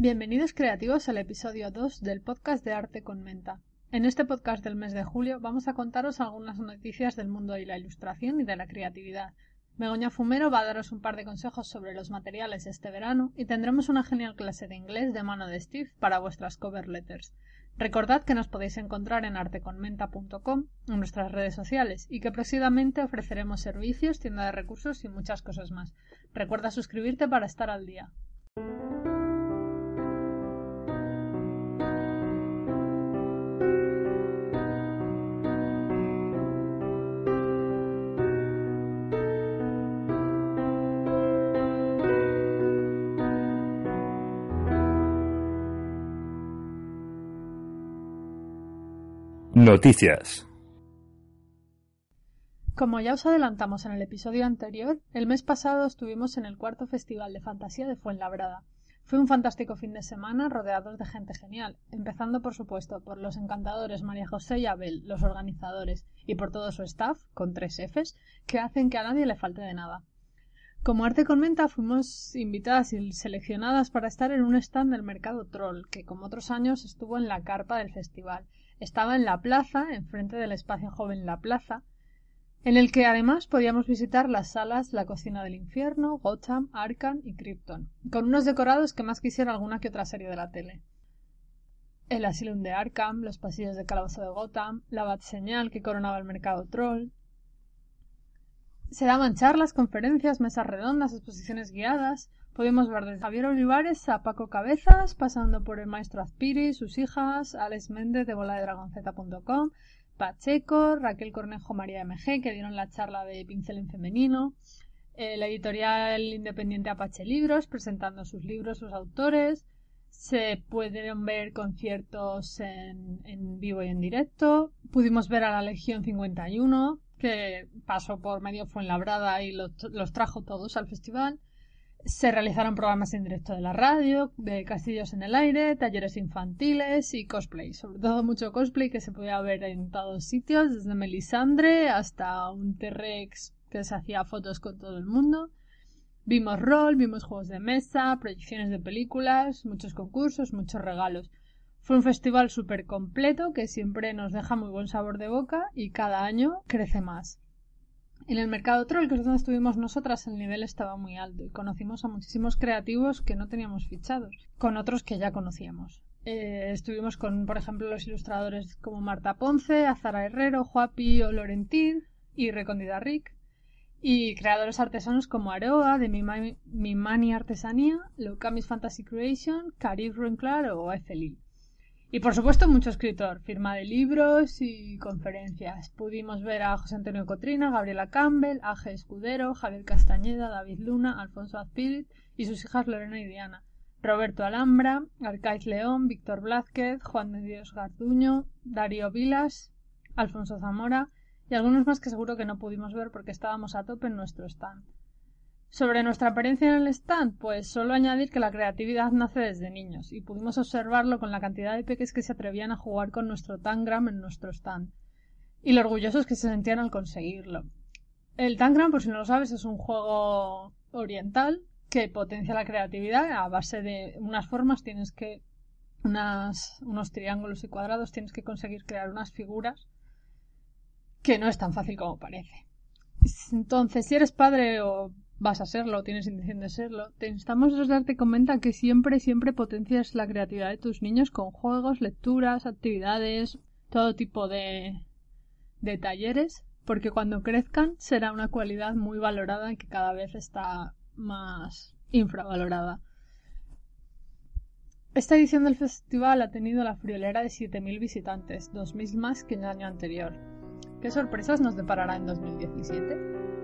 Bienvenidos creativos al episodio 2 del podcast de Arte con Menta. En este podcast del mes de julio vamos a contaros algunas noticias del mundo de la ilustración y de la creatividad. Begoña Fumero va a daros un par de consejos sobre los materiales este verano y tendremos una genial clase de inglés de mano de Steve para vuestras cover letters. Recordad que nos podéis encontrar en arteconmenta.com, en nuestras redes sociales, y que próximamente ofreceremos servicios, tienda de recursos y muchas cosas más. Recuerda suscribirte para estar al día. Noticias. Como ya os adelantamos en el episodio anterior, el mes pasado estuvimos en el cuarto Festival de Fantasía de Fuenlabrada. Fue un fantástico fin de semana rodeados de gente genial, empezando por supuesto por los encantadores María José y Abel, los organizadores, y por todo su staff, con tres Fs, que hacen que a nadie le falte de nada. Como Arte con Menta fuimos invitadas y seleccionadas para estar en un stand del mercado Troll, que como otros años estuvo en la carpa del festival. Estaba en la plaza, enfrente del espacio joven La Plaza, en el que además podíamos visitar las salas La Cocina del Infierno, Gotham, Arkham y Krypton, con unos decorados que más quisiera alguna que otra serie de la tele. El Asylum de Arkham, los pasillos de Calabozo de Gotham, la Bat Señal que coronaba el mercado Troll. Se daban charlas, conferencias, mesas redondas, exposiciones guiadas. Pudimos ver desde Javier Olivares a Paco Cabezas, pasando por el maestro Azpiri, sus hijas, Alex Méndez de voladedragonceta.com, Pacheco, Raquel Cornejo, María MG, que dieron la charla de pincel en femenino, eh, la editorial independiente Apache Libros, presentando sus libros, sus autores, se pudieron ver conciertos en, en vivo y en directo, pudimos ver a la Legión 51, que pasó por medio Fuenlabrada y los, los trajo todos al festival. Se realizaron programas en directo de la radio, de castillos en el aire, talleres infantiles y cosplay. Sobre todo mucho cosplay que se podía ver en todos sitios, desde Melisandre hasta un T-Rex que se hacía fotos con todo el mundo. Vimos rol, vimos juegos de mesa, proyecciones de películas, muchos concursos, muchos regalos. Fue un festival súper completo que siempre nos deja muy buen sabor de boca y cada año crece más. En el mercado troll, que es donde estuvimos nosotras, el nivel estaba muy alto y conocimos a muchísimos creativos que no teníamos fichados, con otros que ya conocíamos. Eh, estuvimos con, por ejemplo, los ilustradores como Marta Ponce, Azara Herrero, Juapi o Lorentín y Recondida Rick, y creadores artesanos como Aroa, de Mimani, Artesanía, Locamis Fantasy Creation, Carib Ruenclar o Efeli. Y por supuesto mucho escritor, firma de libros y conferencias. Pudimos ver a José Antonio Cotrina, Gabriela Campbell, Aje Escudero, Javier Castañeda, David Luna, Alfonso Azpirit y sus hijas Lorena y Diana. Roberto Alhambra, Arcaiz León, Víctor Blázquez, Juan de Dios Garduño, Darío Vilas, Alfonso Zamora y algunos más que seguro que no pudimos ver porque estábamos a tope en nuestro stand. Sobre nuestra apariencia en el stand, pues solo añadir que la creatividad nace desde niños, y pudimos observarlo con la cantidad de peques que se atrevían a jugar con nuestro Tangram en nuestro stand, y lo orgullosos que se sentían al conseguirlo. El Tangram, por si no lo sabes, es un juego oriental que potencia la creatividad a base de unas formas tienes que unos triángulos y cuadrados tienes que conseguir crear unas figuras que no es tan fácil como parece. Entonces, si eres padre o vas a serlo, tienes intención de serlo, te instamos a darte cuenta que siempre, siempre potencias la creatividad de tus niños con juegos, lecturas, actividades, todo tipo de, de talleres, porque cuando crezcan será una cualidad muy valorada que cada vez está más infravalorada. Esta edición del festival ha tenido la friolera de 7.000 visitantes, 2.000 más que el año anterior. ¿Qué sorpresas nos deparará en 2017?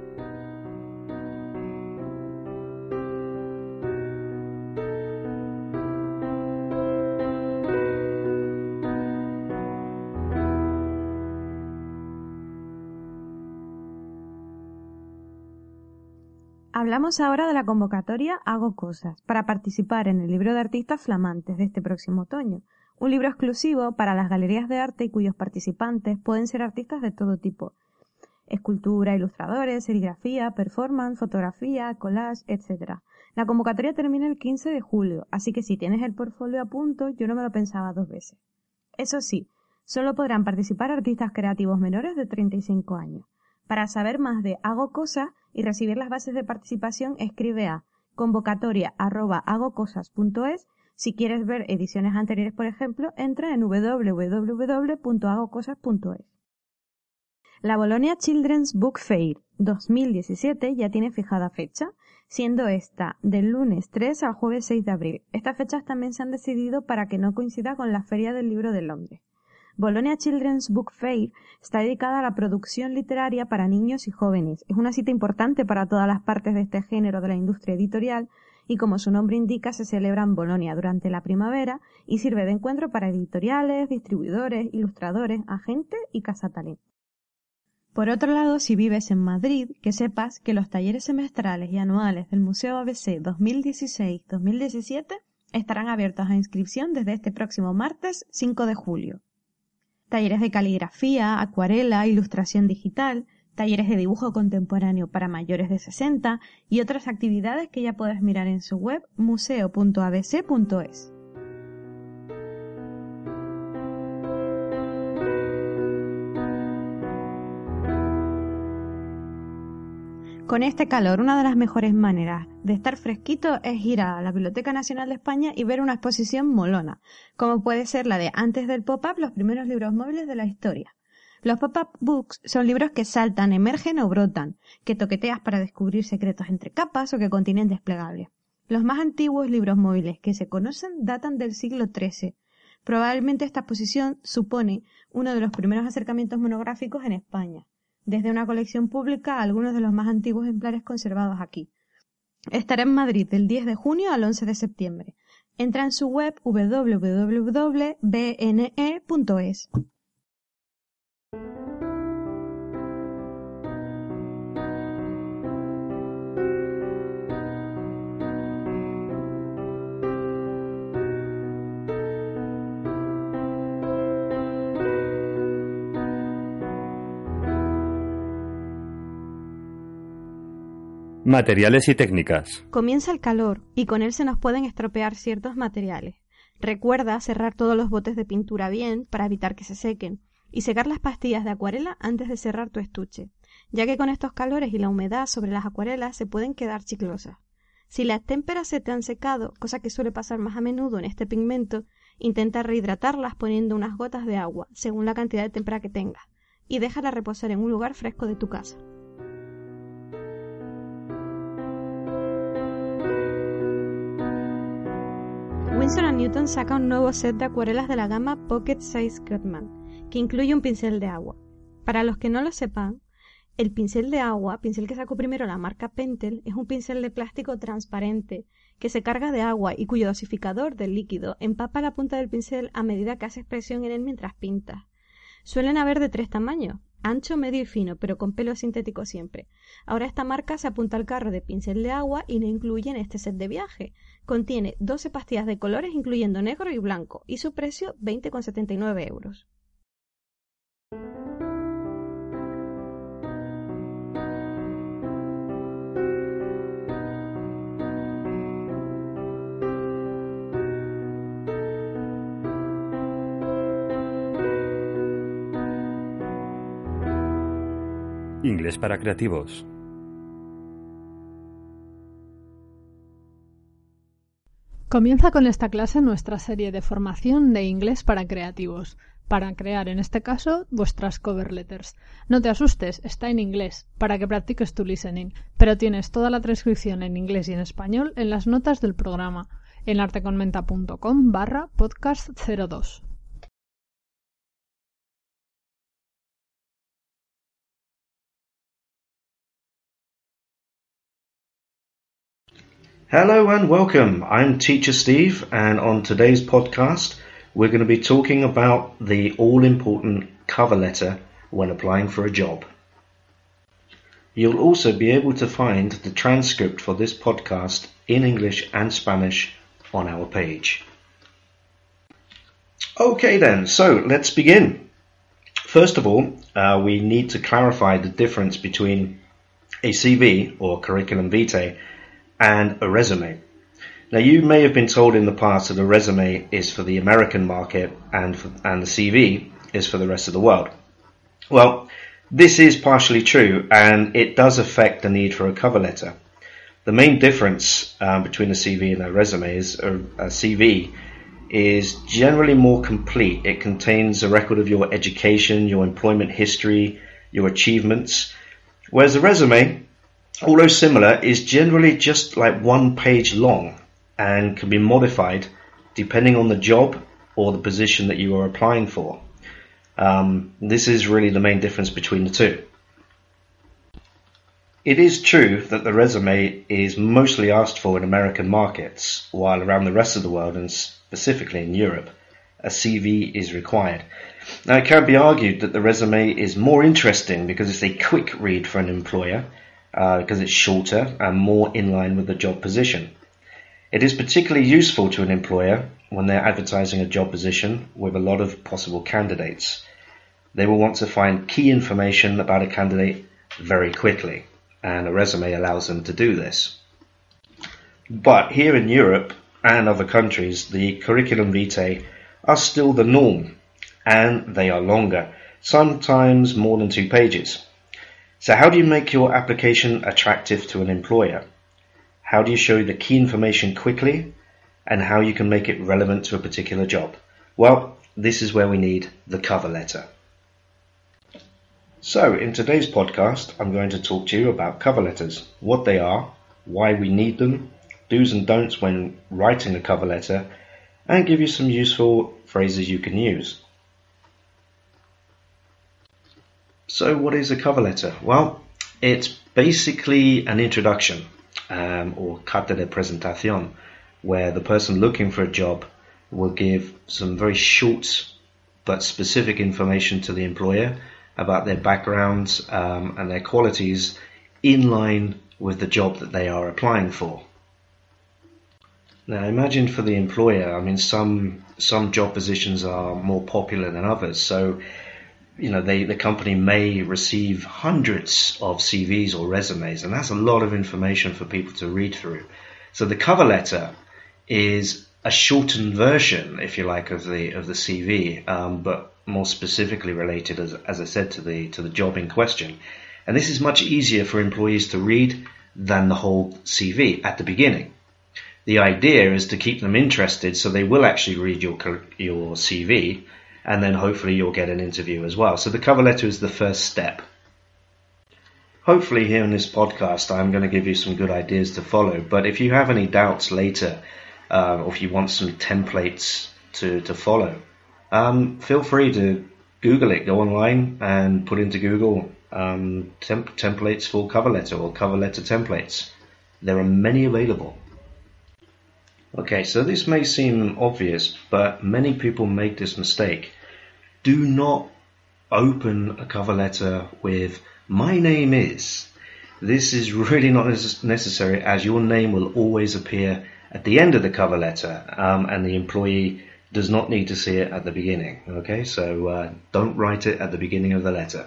Hablamos ahora de la convocatoria Hago Cosas para participar en el libro de artistas flamantes de este próximo otoño, un libro exclusivo para las galerías de arte y cuyos participantes pueden ser artistas de todo tipo. Escultura, ilustradores, serigrafía, performance, fotografía, collage, etc. La convocatoria termina el 15 de julio, así que si tienes el portfolio a punto, yo no me lo pensaba dos veces. Eso sí, solo podrán participar artistas creativos menores de 35 años. Para saber más de Hago Cosas y recibir las bases de participación, escribe a convocatoria.agocosas.es. Si quieres ver ediciones anteriores, por ejemplo, entra en www.agocosas.es. La Bologna Children's Book Fair 2017 ya tiene fijada fecha, siendo esta del lunes 3 al jueves 6 de abril. Estas fechas también se han decidido para que no coincida con la Feria del Libro de Londres. Bologna Children's Book Fair está dedicada a la producción literaria para niños y jóvenes. Es una cita importante para todas las partes de este género de la industria editorial y como su nombre indica se celebra en Bolonia durante la primavera y sirve de encuentro para editoriales, distribuidores, ilustradores, agentes y cazatalent. Por otro lado, si vives en Madrid, que sepas que los talleres semestrales y anuales del Museo ABC 2016-2017 estarán abiertos a inscripción desde este próximo martes 5 de julio talleres de caligrafía, acuarela, ilustración digital, talleres de dibujo contemporáneo para mayores de 60 y otras actividades que ya puedes mirar en su web museo.abc.es. Con este calor, una de las mejores maneras de estar fresquito es ir a la Biblioteca Nacional de España y ver una exposición molona, como puede ser la de Antes del Pop-Up, los primeros libros móviles de la historia. Los pop-up books son libros que saltan, emergen o brotan, que toqueteas para descubrir secretos entre capas o que contienen desplegables. Los más antiguos libros móviles que se conocen datan del siglo XIII. Probablemente esta exposición supone uno de los primeros acercamientos monográficos en España desde una colección pública algunos de los más antiguos ejemplares conservados aquí. Estará en Madrid del 10 de junio al 11 de septiembre. Entra en su web www.bne.es. Materiales y técnicas. Comienza el calor y con él se nos pueden estropear ciertos materiales. Recuerda cerrar todos los botes de pintura bien para evitar que se sequen y secar las pastillas de acuarela antes de cerrar tu estuche, ya que con estos calores y la humedad sobre las acuarelas se pueden quedar chiclosas. Si las témperas se te han secado, cosa que suele pasar más a menudo en este pigmento, intenta rehidratarlas poniendo unas gotas de agua, según la cantidad de témpera que tengas, y déjala reposar en un lugar fresco de tu casa. Winsor Newton saca un nuevo set de acuarelas de la gama Pocket Size Cutman, que incluye un pincel de agua. Para los que no lo sepan, el pincel de agua, pincel que sacó primero la marca Pentel, es un pincel de plástico transparente que se carga de agua y cuyo dosificador del líquido empapa la punta del pincel a medida que haces presión en él mientras pintas. Suelen haber de tres tamaños, ancho, medio y fino, pero con pelo sintético siempre. Ahora esta marca se apunta al carro de pincel de agua y no incluye en este set de viaje. Contiene 12 pastillas de colores incluyendo negro y blanco y su precio 20,79 euros. Inglés para creativos. Comienza con esta clase nuestra serie de formación de inglés para creativos, para crear en este caso vuestras cover letters. No te asustes, está en inglés, para que practiques tu listening, pero tienes toda la transcripción en inglés y en español en las notas del programa, en arteconmenta.com barra podcast 02. Hello and welcome. I'm Teacher Steve, and on today's podcast, we're going to be talking about the all important cover letter when applying for a job. You'll also be able to find the transcript for this podcast in English and Spanish on our page. Okay, then, so let's begin. First of all, uh, we need to clarify the difference between a CV or curriculum vitae and a resume. Now, you may have been told in the past that a resume is for the American market and for, and the CV is for the rest of the world. Well, this is partially true, and it does affect the need for a cover letter. The main difference um, between a CV and a resume is a, a CV is generally more complete. It contains a record of your education, your employment history, your achievements, whereas a resume although similar, is generally just like one page long and can be modified depending on the job or the position that you are applying for. Um, this is really the main difference between the two. It is true that the resume is mostly asked for in American markets, while around the rest of the world, and specifically in Europe, a CV is required. Now, it can be argued that the resume is more interesting because it's a quick read for an employer uh, because it's shorter and more in line with the job position. It is particularly useful to an employer when they're advertising a job position with a lot of possible candidates. They will want to find key information about a candidate very quickly, and a resume allows them to do this. But here in Europe and other countries, the curriculum vitae are still the norm, and they are longer, sometimes more than two pages. So how do you make your application attractive to an employer? How do you show the key information quickly and how you can make it relevant to a particular job? Well, this is where we need the cover letter. So in today's podcast, I'm going to talk to you about cover letters, what they are, why we need them, do's and don'ts when writing a cover letter, and give you some useful phrases you can use. So, what is a cover letter? Well, it's basically an introduction um, or carta de presentación, where the person looking for a job will give some very short but specific information to the employer about their backgrounds um, and their qualities in line with the job that they are applying for. Now, imagine for the employer. I mean, some some job positions are more popular than others, so you know, they, the company may receive hundreds of CVs or resumes, and that's a lot of information for people to read through. So the cover letter is a shortened version, if you like, of the of the CV, um, but more specifically related, as, as I said, to the to the job in question. And this is much easier for employees to read than the whole CV at the beginning. The idea is to keep them interested, so they will actually read your your CV and then hopefully you'll get an interview as well. So the cover letter is the first step. Hopefully, here in this podcast, I'm going to give you some good ideas to follow. But if you have any doubts later, uh, or if you want some templates to, to follow, um, feel free to Google it, go online and put into Google um, temp- templates for cover letter or cover letter templates. There are many available. Okay, so this may seem obvious, but many people make this mistake. Do not open a cover letter with, my name is. This is really not necessary as your name will always appear at the end of the cover letter um, and the employee does not need to see it at the beginning. Okay, so uh, don't write it at the beginning of the letter.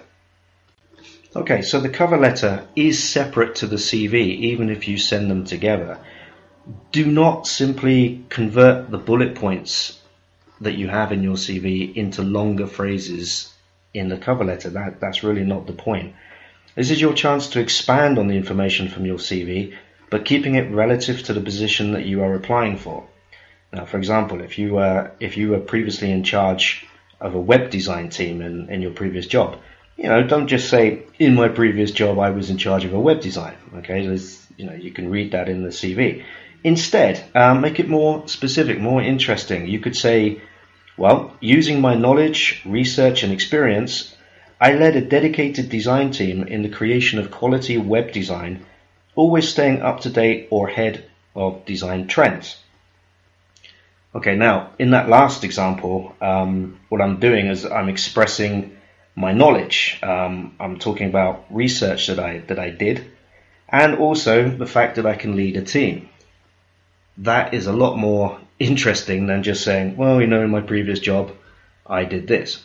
Okay, so the cover letter is separate to the CV even if you send them together do not simply convert the bullet points that you have in your CV into longer phrases in the cover letter. That, that's really not the point. This is your chance to expand on the information from your CV, but keeping it relative to the position that you are applying for. Now, for example, if you were if you were previously in charge of a web design team in, in your previous job, you know, don't just say in my previous job I was in charge of a web design. Okay, There's, you know, you can read that in the CV. Instead, um, make it more specific, more interesting. You could say, well, using my knowledge, research, and experience, I led a dedicated design team in the creation of quality web design, always staying up to date or ahead of design trends. Okay, now in that last example, um, what I'm doing is I'm expressing my knowledge. Um, I'm talking about research that I that I did, and also the fact that I can lead a team. That is a lot more interesting than just saying, well, you know, in my previous job, I did this.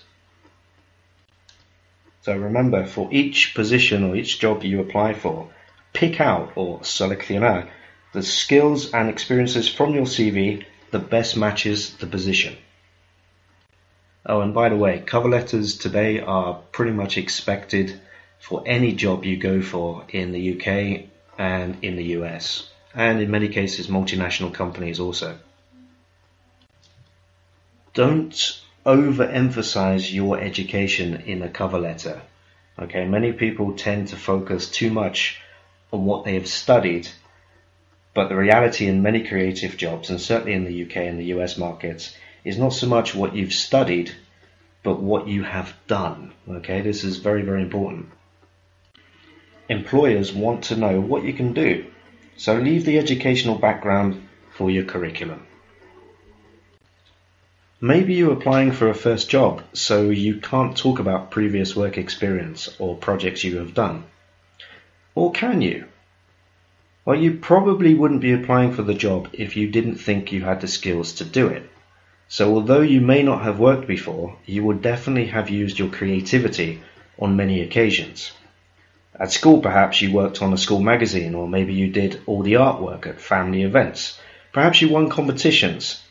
So remember, for each position or each job you apply for, pick out or seleccionar the skills and experiences from your CV that best matches the position. Oh, and by the way, cover letters today are pretty much expected for any job you go for in the UK and in the US, and in many cases, multinational companies also. Don't overemphasize your education in a cover letter. Okay, many people tend to focus too much on what they have studied, but the reality in many creative jobs, and certainly in the UK and the US markets, is not so much what you've studied, but what you have done. Okay, this is very, very important. Employers want to know what you can do, so leave the educational background for your curriculum. Maybe you're applying for a first job, so you can't talk about previous work experience or projects you have done. Or can you? Well, you probably wouldn't be applying for the job if you didn't think you had the skills to do it. So although you may not have worked before, you would definitely have used your creativity on many occasions. At school, perhaps you worked on a school magazine, or maybe you did all the artwork at family events. Perhaps you won competitions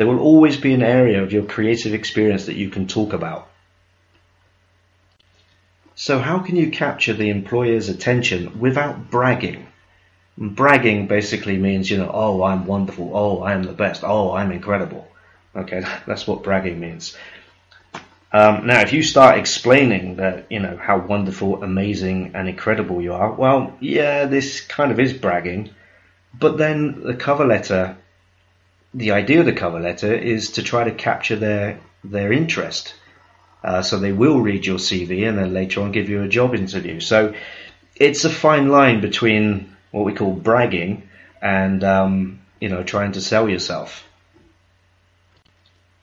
there will always be an area of your creative experience that you can talk about. So, how can you capture the employer's attention without bragging? Bragging basically means, you know, oh, I'm wonderful, oh, I'm the best, oh, I'm incredible. Okay, that's what bragging means. Um, now, if you start explaining that, you know, how wonderful, amazing, and incredible you are, well, yeah, this kind of is bragging. But then the cover letter the idea of the cover letter is to try to capture their their interest. Uh, so they will read your CV and then later on give you a job interview. So it's a fine line between what we call bragging and um, you know trying to sell yourself.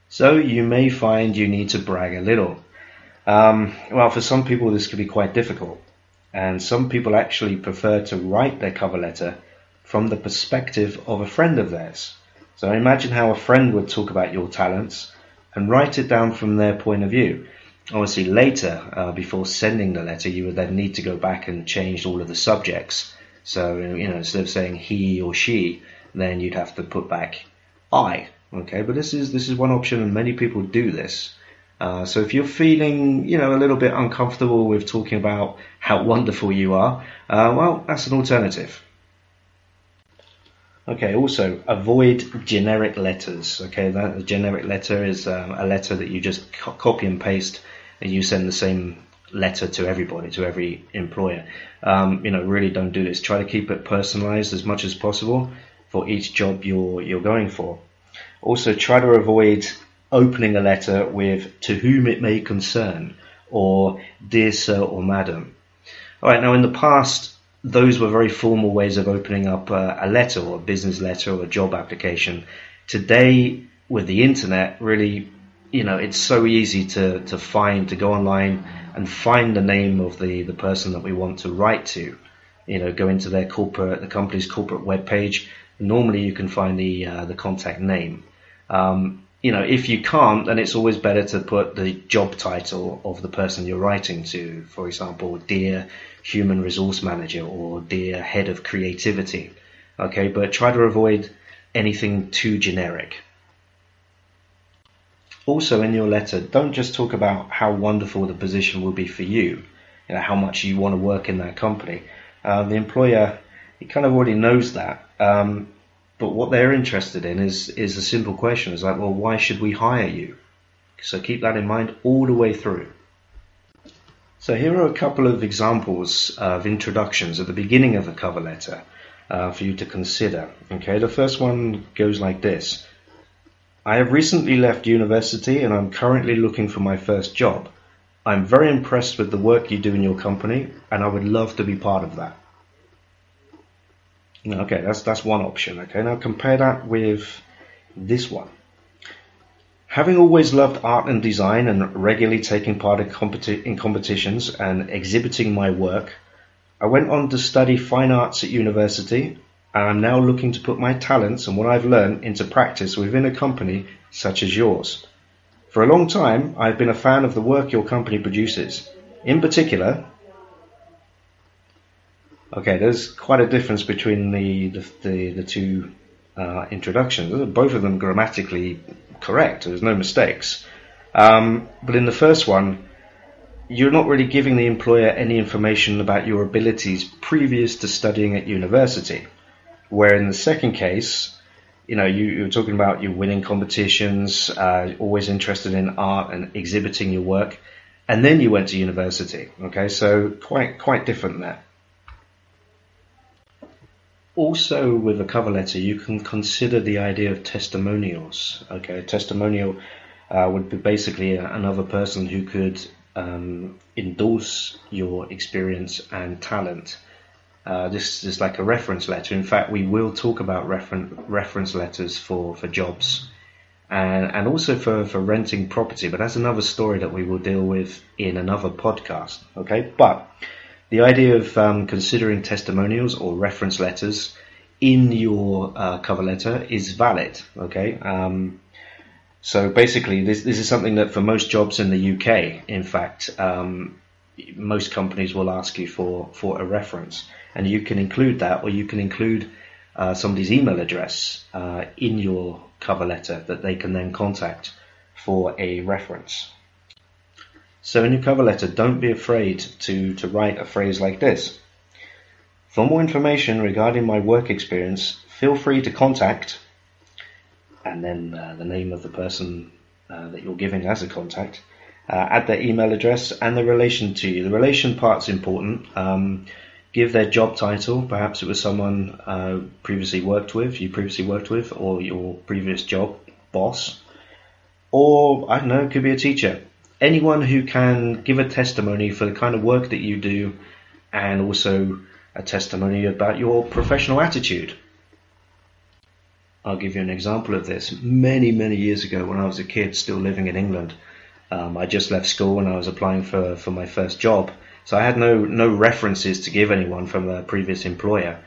So you may find you need to brag a little. Um, well, for some people this can be quite difficult, and some people actually prefer to write their cover letter from the perspective of a friend of theirs. So imagine how a friend would talk about your talents and write it down from their point of view. Obviously, later, uh, before sending the letter, you would then need to go back and change all of the subjects. So, you know, instead of saying he or she, then you'd have to put back I. Okay, but this is this is one option, and many people do this. Uh, so if you're feeling, you know, a little bit uncomfortable with talking about how wonderful you are, uh, well, that's an alternative. Okay, also avoid generic letters. Okay, that a generic letter is um, a letter that you just co- copy and paste and you send the same letter to everybody, to every employer. Um, you know, really don't do this. Try to keep it personalized as much as possible for each job you're you're going for. Also, try to avoid opening a letter with "to whom it may concern" or "dear sir" or "madam." All right, now in the past, those were very formal ways of opening up a, a letter or a business letter or a job application. Today, with the internet, really, you know, it's so easy to, to find, to go online and find the name of the, the person that we want to write to. You know, go into their corporate, the company's corporate webpage. Normally, you can find the uh, the contact name. Um, you know, if you can't, then it's always better to put the job title of the person you're writing to. For example, dear human resource manager or dear head of creativity. Okay, but try to avoid anything too generic. Also, in your letter, don't just talk about how wonderful the position will be for you, you know, how much you want to work in that company. Uh, the employer, he kind of already knows that. Um, but what they're interested in is is a simple question. It's like, well, why should we hire you? So keep that in mind all the way through. So here are a couple of examples of introductions at the beginning of a cover letter uh, for you to consider. Okay, the first one goes like this. I have recently left university and I'm currently looking for my first job. I'm very impressed with the work you do in your company and I would love to be part of that. Okay, that's that's one option. Okay, now compare that with this one. Having always loved art and design and regularly taking part in, competi- in competitions and exhibiting my work, I went on to study fine arts at university and I'm now looking to put my talents and what I've learned into practice within a company such as yours. For a long time, I've been a fan of the work your company produces. In particular, okay, there's quite a difference between the the, the, the two uh, introductions. Both of them grammatically correct. There's no mistakes. Um, but in the first one, you're not really giving the employer any information about your abilities previous to studying at university. Where in the second case, you know, you, you're talking about you winning competitions, uh, always interested in art and exhibiting your work, and then you went to university. Okay, so quite quite different there. Also, with a cover letter, you can consider the idea of testimonials. Okay, a testimonial uh, would be basically another person who could um, endorse your experience and talent. Uh, this is like a reference letter. In fact, we will talk about referen- reference letters for, for jobs and, and also for, for renting property, but that's another story that we will deal with in another podcast. Okay, but the idea of um, considering testimonials or reference letters in your uh, cover letter is valid. Okay. Um, so basically, this this is something that for most jobs in the UK, in fact, um, most companies will ask you for for a reference, and you can include that, or you can include uh, somebody's email address uh, in your cover letter that they can then contact for a reference. So in your cover letter, don't be afraid to, to write a phrase like this. For more information regarding my work experience, feel free to contact, and then uh, the name of the person uh, that you're giving as a contact, uh, add their email address and the relation to you. The relation part's important. Um, give their job title. Perhaps it was someone uh, previously worked with, you previously worked with, or your previous job boss. Or, I don't know, it could be a teacher anyone who can give a testimony for the kind of work that you do and also a testimony about your professional attitude. I'll give you an example of this. Many, many years ago, when I was a kid still living in England, um, I just left school and I was applying for, for my first job. So I had no, no references to give anyone from a previous employer.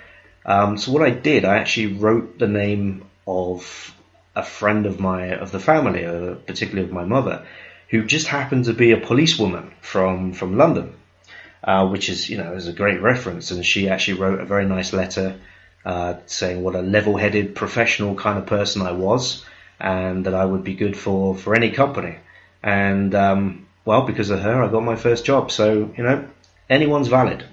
Um, so what I did, I actually wrote the name of a friend of my, of the family, uh, particularly of my mother, who just happened to be a policewoman from from London, uh, which is you know is a great reference. And she actually wrote a very nice letter uh, saying what a level-headed, professional kind of person I was, and that I would be good for for any company. And um, well, because of her, I got my first job. So you know, anyone's valid.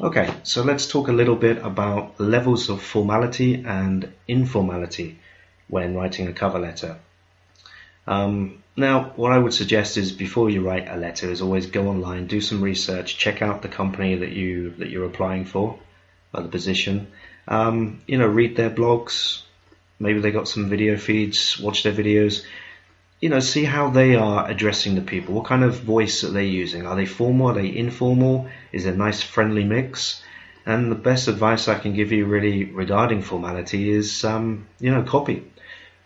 Okay, so let's talk a little bit about levels of formality and informality when writing a cover letter. Um, now, what I would suggest is before you write a letter, is always go online, do some research, check out the company that you that you're applying for, or the position. Um, you know, read their blogs. Maybe they got some video feeds. Watch their videos. You know, see how they are addressing the people. What kind of voice are they using? Are they formal? Are they informal? Is it a nice friendly mix? And the best advice I can give you really regarding formality is, um, you know, copy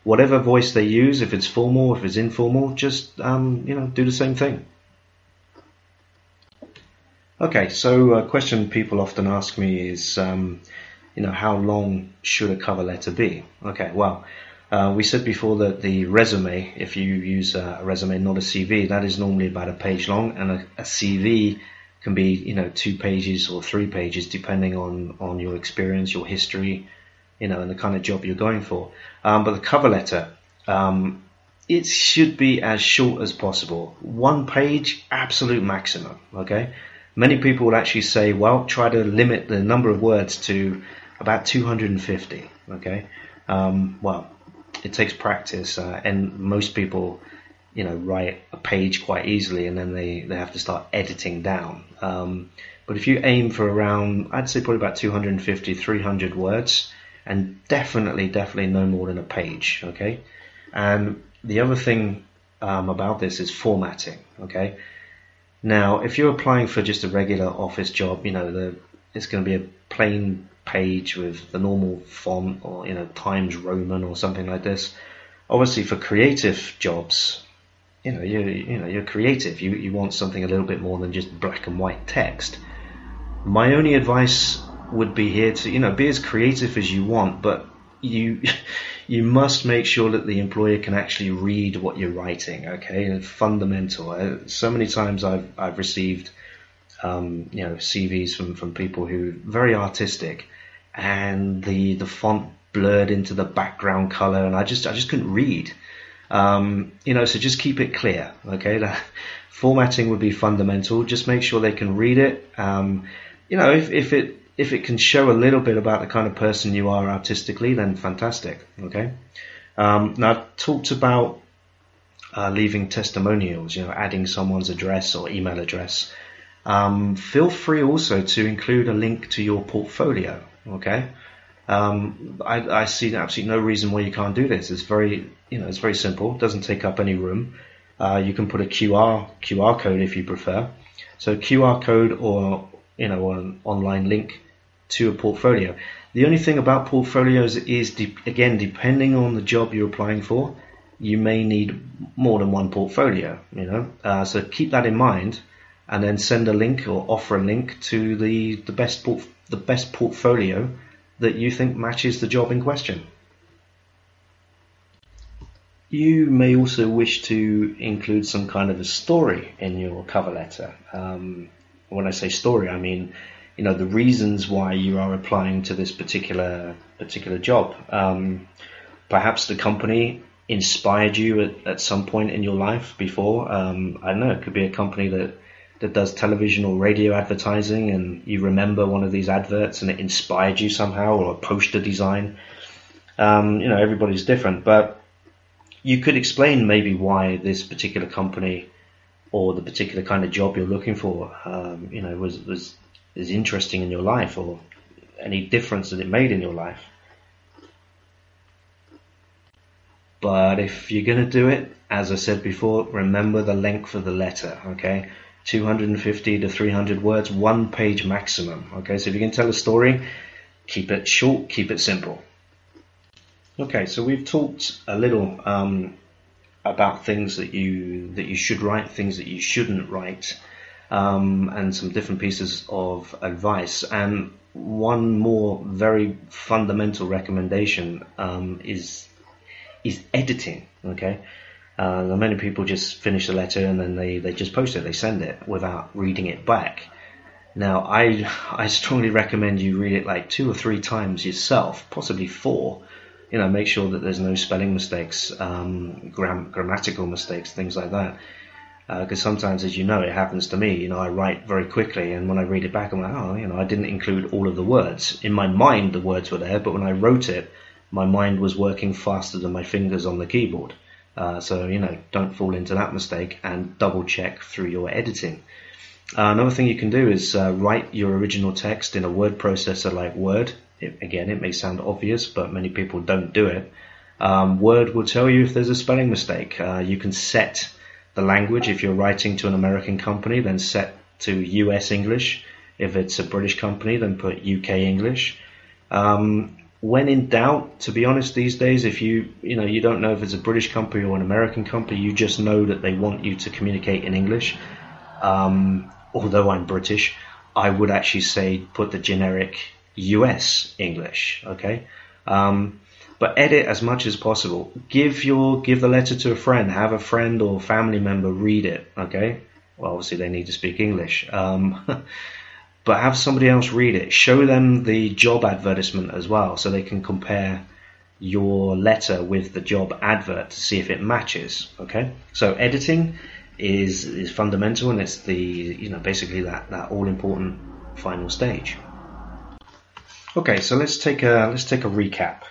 whatever voice they use, if it's formal, if it's informal, just um, you know do the same thing. Okay, so a question people often ask me is, um, you know, how long should a cover letter be? Okay, well, uh, we said before that the resume, if you use a resume, not a CV, that is normally about a page long, and a, a CV can be, you know, two pages or three pages, depending on on your experience, your history, you know, and the kind of job you're going for. Um, but the cover letter, um, it should be as short as possible. One page, absolute maximum. Okay. Many people will actually say, well, try to limit the number of words to about 250. Okay. Um, well, it takes practice, uh, and most people, you know, write a page quite easily, and then they, they have to start editing down. Um, but if you aim for around, I'd say probably about 250, 300 words, and definitely, definitely no more than a page. Okay, and the other thing um, about this is formatting. Okay, now if you're applying for just a regular office job, you know the it's going to be a plain page with the normal font or you know Times Roman or something like this. Obviously, for creative jobs, you know you you know you're creative. You you want something a little bit more than just black and white text. My only advice would be here to you know be as creative as you want, but you you must make sure that the employer can actually read what you're writing. Okay, and fundamental. Uh, so many times I've I've received um, you know CVs from from people who very artistic, and the the font blurred into the background color, and I just I just couldn't read. Um, you know, so just keep it clear. Okay, the formatting would be fundamental. Just make sure they can read it. Um, you know, if if it if it can show a little bit about the kind of person you are artistically, then fantastic. Okay. Um, now I've talked about uh, leaving testimonials. You know, adding someone's address or email address. Um, feel free also to include a link to your portfolio. Okay. Um, I, I, see absolutely no reason why you can't do this. It's very, you know, it's very simple. It doesn't take up any room. Uh, you can put a QR QR code if you prefer. So QR code or you know an online link to a portfolio. The only thing about portfolios is, de- again, depending on the job you're applying for, you may need more than one portfolio. You know, uh, so keep that in mind, and then send a link or offer a link to the the best port- the best portfolio that you think matches the job in question. You may also wish to include some kind of a story in your cover letter. Um, when I say story, I mean you know the reasons why you are applying to this particular particular job. Um, perhaps the company inspired you at, at some point in your life before. Um, I don't know. It could be a company that that does television or radio advertising, and you remember one of these adverts, and it inspired you somehow, or a poster design. Um, you know, everybody's different, but you could explain maybe why this particular company or the particular kind of job you're looking for, um, you know, was was is interesting in your life or any difference that it made in your life. But if you're going to do it, as I said before, remember the length of the letter, okay? 250 to 300 words, one page maximum, okay? So if you can tell a story, keep it short, keep it simple. Okay, so we've talked a little um, about things that you that you should write, things that you shouldn't write um, and some different pieces of advice. And one more very fundamental recommendation um, is is editing. Okay, uh, many people just finish the letter and then they, they just post it, they send it without reading it back. Now, I I strongly recommend you read it like two or three times yourself, possibly four. You know, make sure that there's no spelling mistakes, um, gram- grammatical mistakes, things like that because uh, sometimes, as you know, it happens to me. You know, I write very quickly, and when I read it back, I'm like, oh, you know, I didn't include all of the words. In my mind, the words were there, but when I wrote it, my mind was working faster than my fingers on the keyboard. Uh, so, you know, don't fall into that mistake and double check through your editing. Uh, another thing you can do is uh, write your original text in a word processor like Word. It, again, it may sound obvious, but many people don't do it. Um, Word will tell you if there's a spelling mistake. Uh, you can set the language. If you're writing to an American company, then set to US English. If it's a British company, then put UK English. Um, when in doubt, to be honest, these days, if you you know you don't know if it's a British company or an American company, you just know that they want you to communicate in English. Um, although I'm British, I would actually say put the generic US English. Okay. Um, but edit as much as possible. Give your give the letter to a friend. Have a friend or family member read it. Okay. Well, obviously they need to speak English. Um, but have somebody else read it. Show them the job advertisement as well, so they can compare your letter with the job advert to see if it matches. Okay. So editing is is fundamental, and it's the you know basically that that all important final stage. Okay, so let's take a let's take a recap.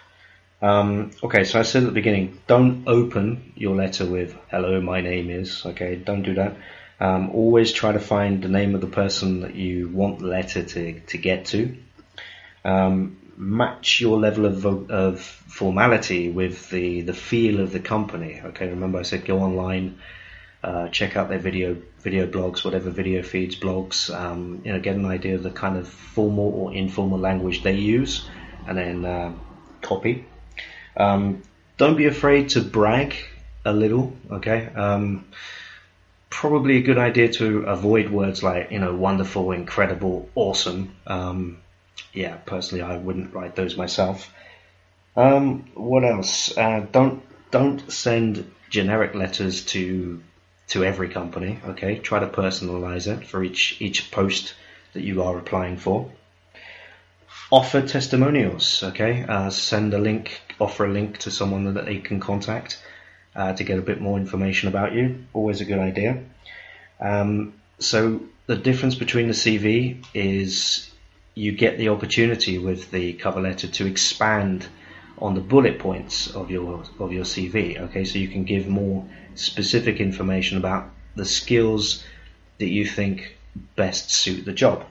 Um, okay, so I said at the beginning, don't open your letter with "Hello, my name is." Okay, don't do that. Um, always try to find the name of the person that you want the letter to, to get to. Um, match your level of, of formality with the, the feel of the company. Okay, remember I said go online, Uh, check out their video video blogs, whatever video feeds blogs. Um, you know, get an idea of the kind of formal or informal language they use, and then uh, copy. Um, don't be afraid to brag a little. Okay. Um, probably a good idea to avoid words like you know wonderful, incredible, awesome. Um, yeah, personally, I wouldn't write those myself. Um, what else? Uh, don't don't send generic letters to to every company. Okay, try to personalize it for each each post that you are applying for. Offer testimonials. Okay, uh, send a link, offer a link to someone that they can contact uh, to get a bit more information about you. Always a good idea. Um, so the difference between the CV is you get the opportunity with the cover letter to expand on the bullet points of your of your CV. Okay, so you can give more specific information about the skills that you think best suit the job.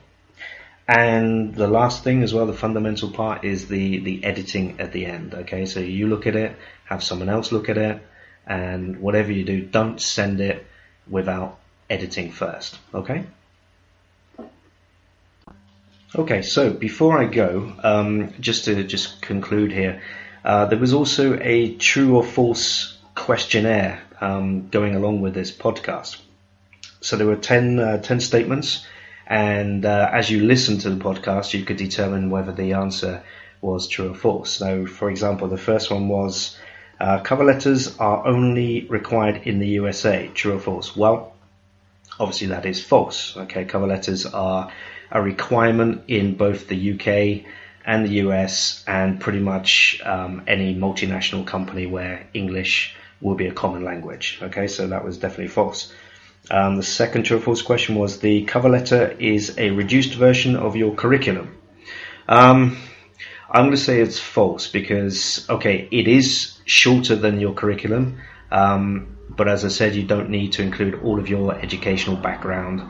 And the last thing as well, the fundamental part is the the editing at the end. Okay, so you look at it, have someone else look at it, and whatever you do, don't send it without editing first. Okay. Okay, so before I go, um, just to just conclude here, uh, there was also a true or false questionnaire um, going along with this podcast. So there were 10, uh, 10 statements, and uh, as you listen to the podcast, you could determine whether the answer was true or false. So, for example, the first one was uh, cover letters are only required in the USA. True or false? Well, obviously that is false. Okay, cover letters are a requirement in both the UK and the US and pretty much um, any multinational company where English will be a common language. Okay, so that was definitely false. Um, the second true or false question was the cover letter is a reduced version of your curriculum. Um, I'm going to say it's false because, okay, it is shorter than your curriculum, um, but as I said, you don't need to include all of your educational background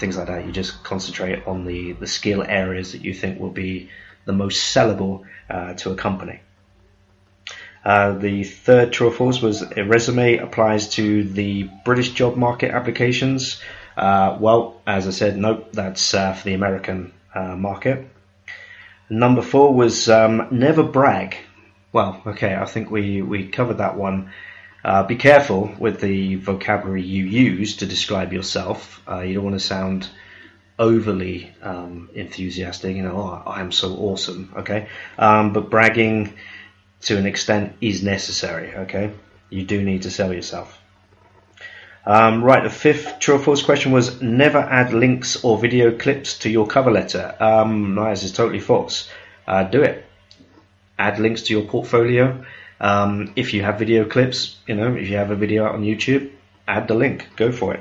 things like that. You just concentrate on the, the skill areas that you think will be the most sellable uh, to a company. Uh, the third true or false was a resume applies to the British job market applications. Uh, well, as I said, nope, that's uh, for the American uh, market. Number four was um, never brag. Well, okay, I think we, we covered that one uh, be careful with the vocabulary you use to describe yourself. You don't want to sound overly um, enthusiastic, you know, oh, I'm so awesome, okay? Um, but bragging to an extent is necessary, okay? You do need to sell yourself. Um, right, the fifth true or false question was never add links or video clips to your cover letter. Um, no, this is totally false. Uh, do it. Add links to your portfolio. Um, if you have video clips, you know, if you have a video out on YouTube, add the link. Go for it.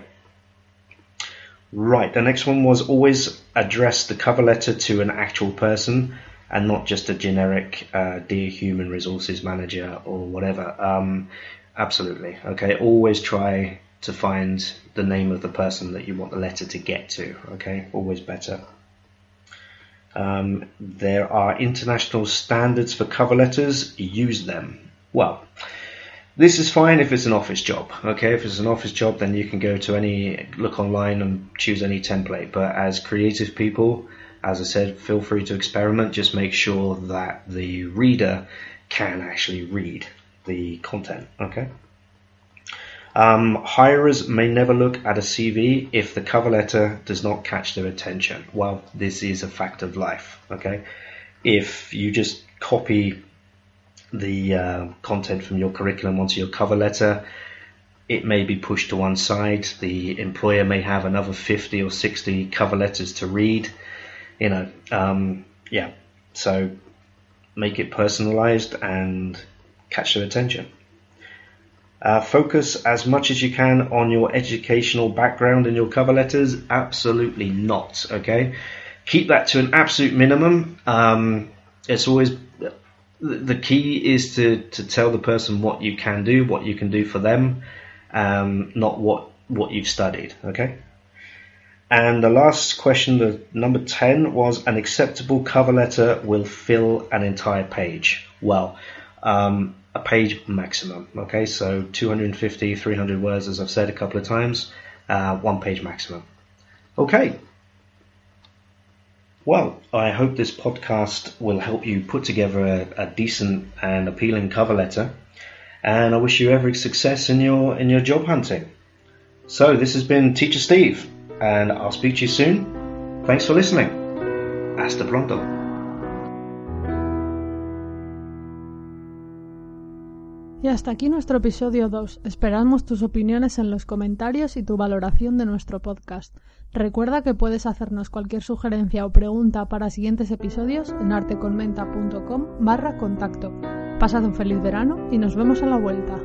Right, the next one was always address the cover letter to an actual person and not just a generic uh, dear human resources manager or whatever. Um, absolutely. Okay, always try to find the name of the person that you want the letter to get to. Okay, always better. Um, there are international standards for cover letters. Use them. Well, this is fine if it's an office job. Okay, if it's an office job, then you can go to any look online and choose any template. But as creative people, as I said, feel free to experiment. Just make sure that the reader can actually read the content. Okay. Um, hirers may never look at a CV if the cover letter does not catch their attention. Well, this is a fact of life. Okay. If you just copy the uh, content from your curriculum onto your cover letter. It may be pushed to one side. The employer may have another 50 or 60 cover letters to read. You know, um, yeah. So make it personalized and catch their attention. Uh, focus as much as you can on your educational background in your cover letters. Absolutely not. Okay, keep that to an absolute minimum. Um, it's always the key is to, to tell the person what you can do, what you can do for them, um, not what what you've studied. Okay. And the last question, the number ten, was an acceptable cover letter will fill an entire page. Well, um, a page maximum. Okay, so 250, 300 words, as I've said a couple of times, uh, one page maximum. Okay. Well, I hope this podcast will help you put together a, a decent and appealing cover letter, and I wish you every success in your in your job hunting. So this has been Teacher Steve, and I'll speak to you soon. Thanks for listening. Hasta pronto. Y hasta aquí nuestro episodio 2. Esperamos tus opiniones en los comentarios y tu valoración de nuestro podcast. Recuerda que puedes hacernos cualquier sugerencia o pregunta para siguientes episodios en arteconmenta.com barra contacto. Pasad un feliz verano y nos vemos a la vuelta.